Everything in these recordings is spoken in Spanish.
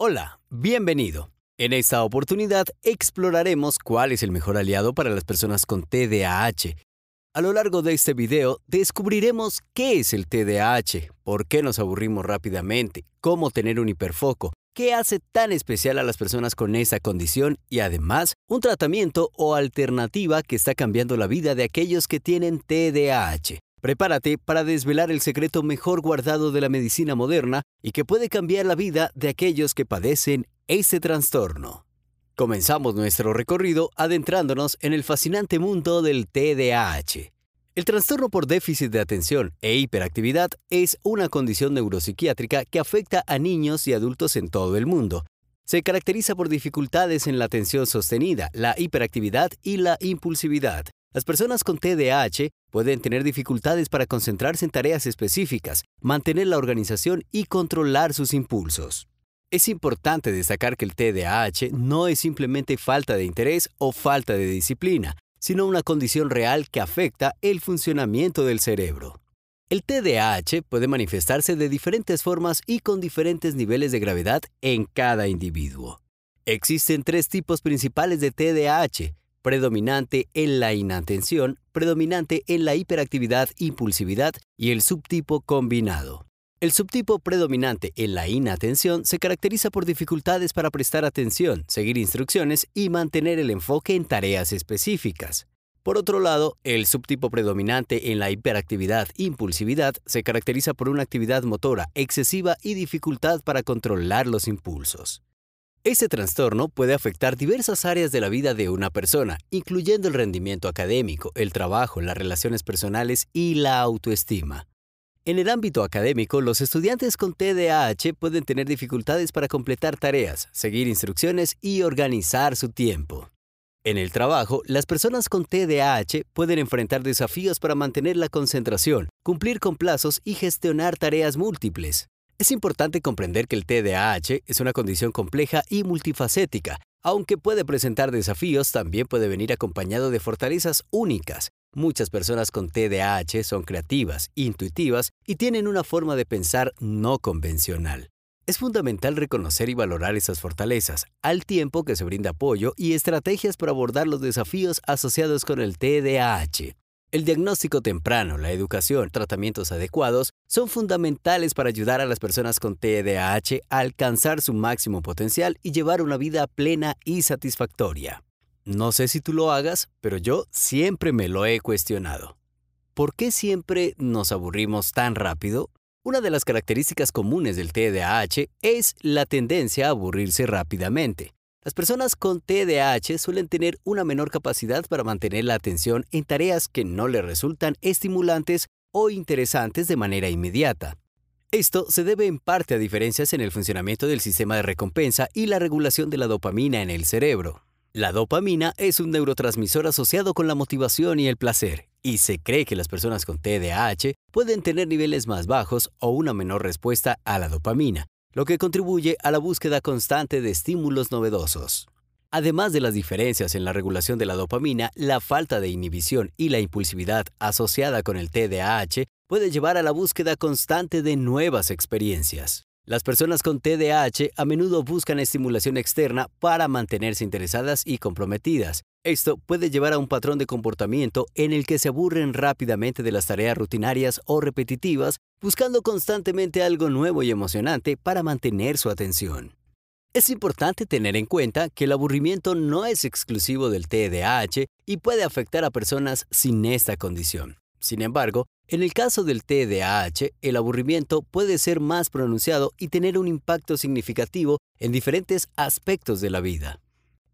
Hola, bienvenido. En esta oportunidad exploraremos cuál es el mejor aliado para las personas con TDAH. A lo largo de este video descubriremos qué es el TDAH, por qué nos aburrimos rápidamente, cómo tener un hiperfoco, qué hace tan especial a las personas con esta condición y además un tratamiento o alternativa que está cambiando la vida de aquellos que tienen TDAH. Prepárate para desvelar el secreto mejor guardado de la medicina moderna y que puede cambiar la vida de aquellos que padecen este trastorno. Comenzamos nuestro recorrido adentrándonos en el fascinante mundo del TDAH. El trastorno por déficit de atención e hiperactividad es una condición neuropsiquiátrica que afecta a niños y adultos en todo el mundo. Se caracteriza por dificultades en la atención sostenida, la hiperactividad y la impulsividad. Las personas con TDAH pueden tener dificultades para concentrarse en tareas específicas, mantener la organización y controlar sus impulsos. Es importante destacar que el TDAH no es simplemente falta de interés o falta de disciplina, sino una condición real que afecta el funcionamiento del cerebro. El TDAH puede manifestarse de diferentes formas y con diferentes niveles de gravedad en cada individuo. Existen tres tipos principales de TDAH, predominante en la inatención, predominante en la hiperactividad impulsividad y el subtipo combinado. El subtipo predominante en la inatención se caracteriza por dificultades para prestar atención, seguir instrucciones y mantener el enfoque en tareas específicas. Por otro lado, el subtipo predominante en la hiperactividad impulsividad se caracteriza por una actividad motora excesiva y dificultad para controlar los impulsos. Este trastorno puede afectar diversas áreas de la vida de una persona, incluyendo el rendimiento académico, el trabajo, las relaciones personales y la autoestima. En el ámbito académico, los estudiantes con TDAH pueden tener dificultades para completar tareas, seguir instrucciones y organizar su tiempo. En el trabajo, las personas con TDAH pueden enfrentar desafíos para mantener la concentración, cumplir con plazos y gestionar tareas múltiples. Es importante comprender que el TDAH es una condición compleja y multifacética. Aunque puede presentar desafíos, también puede venir acompañado de fortalezas únicas. Muchas personas con TDAH son creativas, intuitivas y tienen una forma de pensar no convencional. Es fundamental reconocer y valorar esas fortalezas, al tiempo que se brinda apoyo y estrategias para abordar los desafíos asociados con el TDAH. El diagnóstico temprano, la educación, tratamientos adecuados son fundamentales para ayudar a las personas con TDAH a alcanzar su máximo potencial y llevar una vida plena y satisfactoria. No sé si tú lo hagas, pero yo siempre me lo he cuestionado. ¿Por qué siempre nos aburrimos tan rápido? Una de las características comunes del TDAH es la tendencia a aburrirse rápidamente. Las personas con TDAH suelen tener una menor capacidad para mantener la atención en tareas que no les resultan estimulantes o interesantes de manera inmediata. Esto se debe en parte a diferencias en el funcionamiento del sistema de recompensa y la regulación de la dopamina en el cerebro. La dopamina es un neurotransmisor asociado con la motivación y el placer, y se cree que las personas con TDAH pueden tener niveles más bajos o una menor respuesta a la dopamina, lo que contribuye a la búsqueda constante de estímulos novedosos. Además de las diferencias en la regulación de la dopamina, la falta de inhibición y la impulsividad asociada con el TDAH puede llevar a la búsqueda constante de nuevas experiencias. Las personas con TDAH a menudo buscan estimulación externa para mantenerse interesadas y comprometidas. Esto puede llevar a un patrón de comportamiento en el que se aburren rápidamente de las tareas rutinarias o repetitivas, buscando constantemente algo nuevo y emocionante para mantener su atención. Es importante tener en cuenta que el aburrimiento no es exclusivo del TDAH y puede afectar a personas sin esta condición. Sin embargo, en el caso del TDAH, el aburrimiento puede ser más pronunciado y tener un impacto significativo en diferentes aspectos de la vida.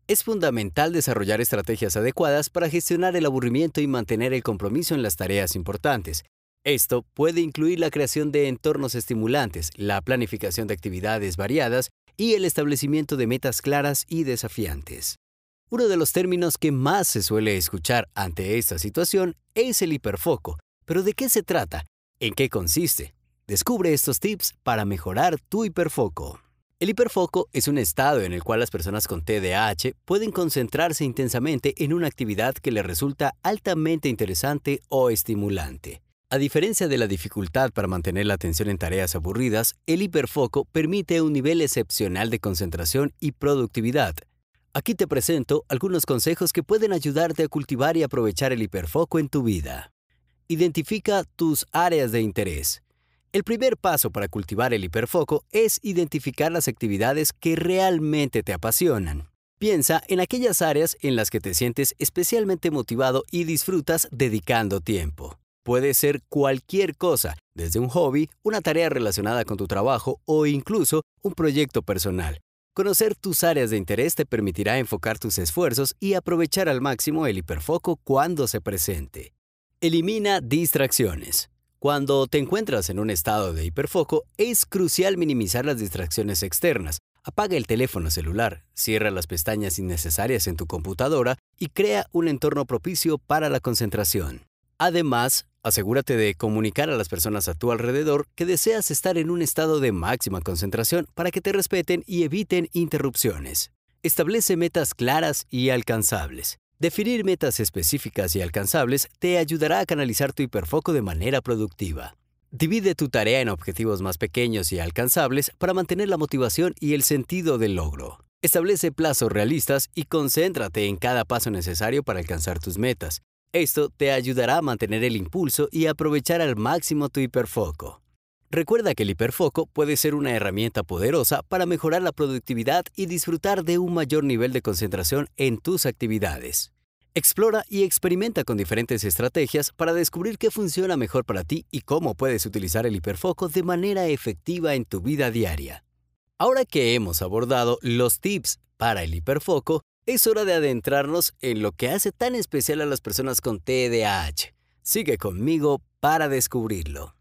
Es fundamental desarrollar estrategias adecuadas para gestionar el aburrimiento y mantener el compromiso en las tareas importantes. Esto puede incluir la creación de entornos estimulantes, la planificación de actividades variadas y el establecimiento de metas claras y desafiantes. Uno de los términos que más se suele escuchar ante esta situación es el hiperfoco, pero ¿de qué se trata? ¿En qué consiste? Descubre estos tips para mejorar tu hiperfoco. El hiperfoco es un estado en el cual las personas con TDAH pueden concentrarse intensamente en una actividad que les resulta altamente interesante o estimulante. A diferencia de la dificultad para mantener la atención en tareas aburridas, el hiperfoco permite un nivel excepcional de concentración y productividad. Aquí te presento algunos consejos que pueden ayudarte a cultivar y aprovechar el hiperfoco en tu vida. Identifica tus áreas de interés. El primer paso para cultivar el hiperfoco es identificar las actividades que realmente te apasionan. Piensa en aquellas áreas en las que te sientes especialmente motivado y disfrutas dedicando tiempo. Puede ser cualquier cosa, desde un hobby, una tarea relacionada con tu trabajo o incluso un proyecto personal. Conocer tus áreas de interés te permitirá enfocar tus esfuerzos y aprovechar al máximo el hiperfoco cuando se presente. Elimina distracciones. Cuando te encuentras en un estado de hiperfoco, es crucial minimizar las distracciones externas. Apaga el teléfono celular, cierra las pestañas innecesarias en tu computadora y crea un entorno propicio para la concentración. Además, Asegúrate de comunicar a las personas a tu alrededor que deseas estar en un estado de máxima concentración para que te respeten y eviten interrupciones. Establece metas claras y alcanzables. Definir metas específicas y alcanzables te ayudará a canalizar tu hiperfoco de manera productiva. Divide tu tarea en objetivos más pequeños y alcanzables para mantener la motivación y el sentido del logro. Establece plazos realistas y concéntrate en cada paso necesario para alcanzar tus metas. Esto te ayudará a mantener el impulso y aprovechar al máximo tu hiperfoco. Recuerda que el hiperfoco puede ser una herramienta poderosa para mejorar la productividad y disfrutar de un mayor nivel de concentración en tus actividades. Explora y experimenta con diferentes estrategias para descubrir qué funciona mejor para ti y cómo puedes utilizar el hiperfoco de manera efectiva en tu vida diaria. Ahora que hemos abordado los tips para el hiperfoco, es hora de adentrarnos en lo que hace tan especial a las personas con TDAH. Sigue conmigo para descubrirlo.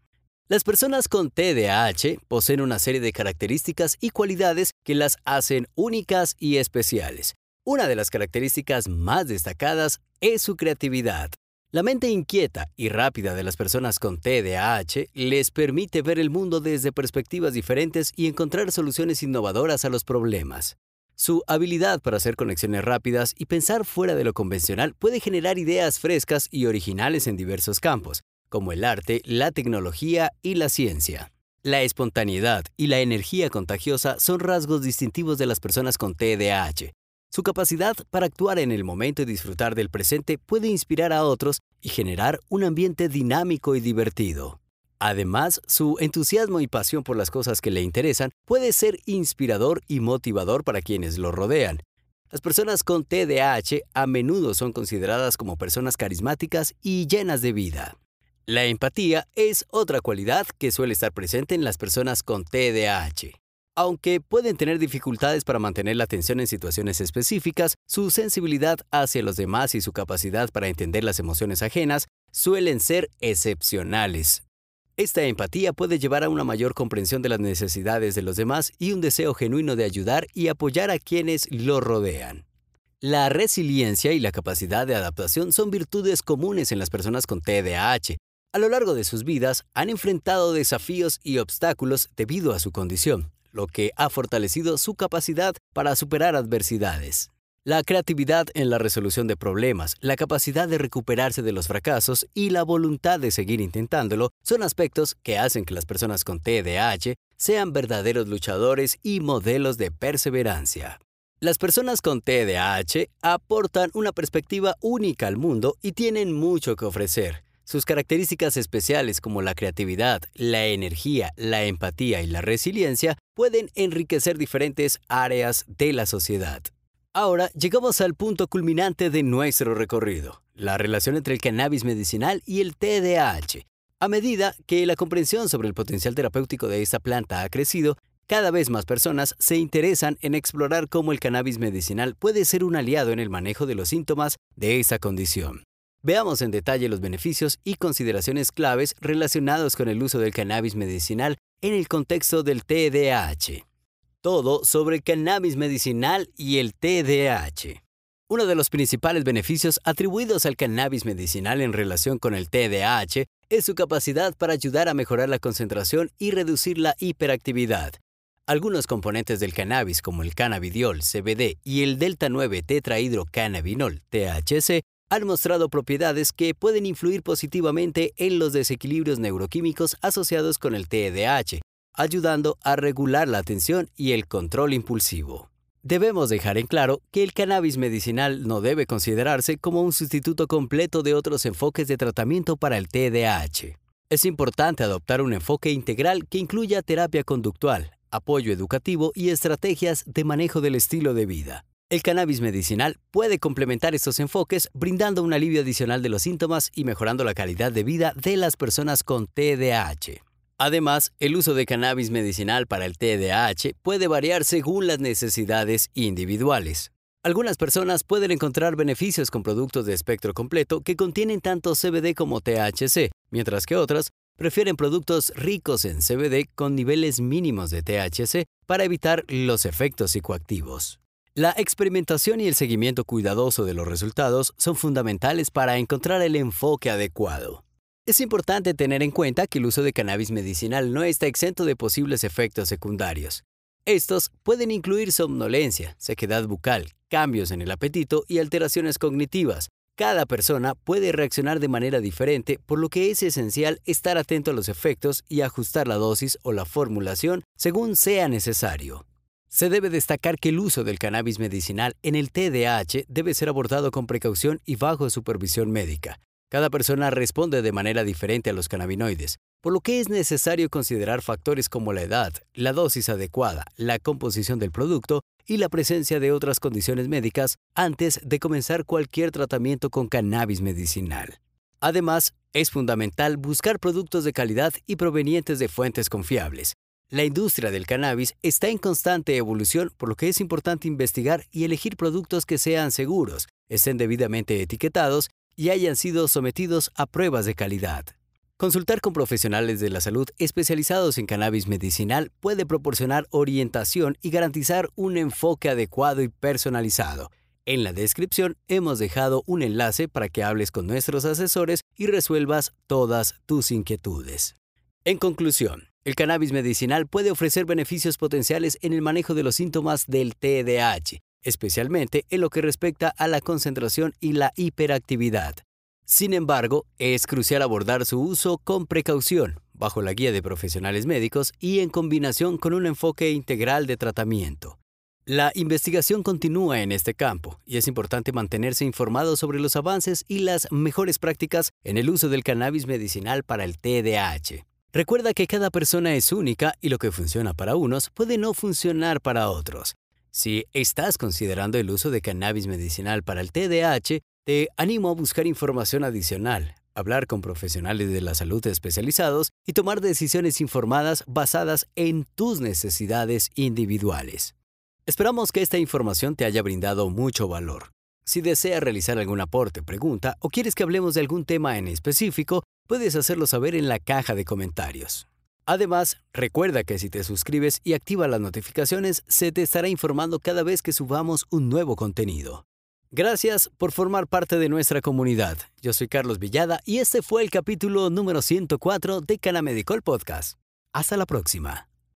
Las personas con TDAH poseen una serie de características y cualidades que las hacen únicas y especiales. Una de las características más destacadas es su creatividad. La mente inquieta y rápida de las personas con TDAH les permite ver el mundo desde perspectivas diferentes y encontrar soluciones innovadoras a los problemas. Su habilidad para hacer conexiones rápidas y pensar fuera de lo convencional puede generar ideas frescas y originales en diversos campos, como el arte, la tecnología y la ciencia. La espontaneidad y la energía contagiosa son rasgos distintivos de las personas con TDAH. Su capacidad para actuar en el momento y disfrutar del presente puede inspirar a otros y generar un ambiente dinámico y divertido. Además, su entusiasmo y pasión por las cosas que le interesan puede ser inspirador y motivador para quienes lo rodean. Las personas con TDAH a menudo son consideradas como personas carismáticas y llenas de vida. La empatía es otra cualidad que suele estar presente en las personas con TDAH. Aunque pueden tener dificultades para mantener la atención en situaciones específicas, su sensibilidad hacia los demás y su capacidad para entender las emociones ajenas suelen ser excepcionales. Esta empatía puede llevar a una mayor comprensión de las necesidades de los demás y un deseo genuino de ayudar y apoyar a quienes lo rodean. La resiliencia y la capacidad de adaptación son virtudes comunes en las personas con TDAH. A lo largo de sus vidas han enfrentado desafíos y obstáculos debido a su condición, lo que ha fortalecido su capacidad para superar adversidades. La creatividad en la resolución de problemas, la capacidad de recuperarse de los fracasos y la voluntad de seguir intentándolo son aspectos que hacen que las personas con TDAH sean verdaderos luchadores y modelos de perseverancia. Las personas con TDAH aportan una perspectiva única al mundo y tienen mucho que ofrecer. Sus características especiales como la creatividad, la energía, la empatía y la resiliencia pueden enriquecer diferentes áreas de la sociedad. Ahora llegamos al punto culminante de nuestro recorrido, la relación entre el cannabis medicinal y el TDAH. A medida que la comprensión sobre el potencial terapéutico de esta planta ha crecido, cada vez más personas se interesan en explorar cómo el cannabis medicinal puede ser un aliado en el manejo de los síntomas de esta condición. Veamos en detalle los beneficios y consideraciones claves relacionados con el uso del cannabis medicinal en el contexto del TDAH todo sobre cannabis medicinal y el TDAH. Uno de los principales beneficios atribuidos al cannabis medicinal en relación con el TDAH es su capacidad para ayudar a mejorar la concentración y reducir la hiperactividad. Algunos componentes del cannabis como el cannabidiol, CBD y el delta 9 tetrahidrocannabinol, THC, han mostrado propiedades que pueden influir positivamente en los desequilibrios neuroquímicos asociados con el TDAH, ayudando a regular la atención y el control impulsivo. Debemos dejar en claro que el cannabis medicinal no debe considerarse como un sustituto completo de otros enfoques de tratamiento para el TDAH. Es importante adoptar un enfoque integral que incluya terapia conductual, apoyo educativo y estrategias de manejo del estilo de vida. El cannabis medicinal puede complementar estos enfoques brindando un alivio adicional de los síntomas y mejorando la calidad de vida de las personas con TDAH. Además, el uso de cannabis medicinal para el TDAH puede variar según las necesidades individuales. Algunas personas pueden encontrar beneficios con productos de espectro completo que contienen tanto CBD como THC, mientras que otras prefieren productos ricos en CBD con niveles mínimos de THC para evitar los efectos psicoactivos. La experimentación y el seguimiento cuidadoso de los resultados son fundamentales para encontrar el enfoque adecuado. Es importante tener en cuenta que el uso de cannabis medicinal no está exento de posibles efectos secundarios. Estos pueden incluir somnolencia, sequedad bucal, cambios en el apetito y alteraciones cognitivas. Cada persona puede reaccionar de manera diferente, por lo que es esencial estar atento a los efectos y ajustar la dosis o la formulación según sea necesario. Se debe destacar que el uso del cannabis medicinal en el TDAH debe ser abordado con precaución y bajo supervisión médica. Cada persona responde de manera diferente a los cannabinoides, por lo que es necesario considerar factores como la edad, la dosis adecuada, la composición del producto y la presencia de otras condiciones médicas antes de comenzar cualquier tratamiento con cannabis medicinal. Además, es fundamental buscar productos de calidad y provenientes de fuentes confiables. La industria del cannabis está en constante evolución, por lo que es importante investigar y elegir productos que sean seguros, estén debidamente etiquetados y hayan sido sometidos a pruebas de calidad. Consultar con profesionales de la salud especializados en cannabis medicinal puede proporcionar orientación y garantizar un enfoque adecuado y personalizado. En la descripción hemos dejado un enlace para que hables con nuestros asesores y resuelvas todas tus inquietudes. En conclusión, el cannabis medicinal puede ofrecer beneficios potenciales en el manejo de los síntomas del TDAH, especialmente en lo que respecta a la concentración y la hiperactividad. Sin embargo, es crucial abordar su uso con precaución, bajo la guía de profesionales médicos y en combinación con un enfoque integral de tratamiento. La investigación continúa en este campo y es importante mantenerse informado sobre los avances y las mejores prácticas en el uso del cannabis medicinal para el TDAH. Recuerda que cada persona es única y lo que funciona para unos puede no funcionar para otros. Si estás considerando el uso de cannabis medicinal para el TDAH, te animo a buscar información adicional, hablar con profesionales de la salud especializados y tomar decisiones informadas basadas en tus necesidades individuales. Esperamos que esta información te haya brindado mucho valor. Si deseas realizar algún aporte, pregunta o quieres que hablemos de algún tema en específico, puedes hacerlo saber en la caja de comentarios. Además, recuerda que si te suscribes y activas las notificaciones, se te estará informando cada vez que subamos un nuevo contenido. Gracias por formar parte de nuestra comunidad. Yo soy Carlos Villada y este fue el capítulo número 104 de Canamedicol Podcast. Hasta la próxima.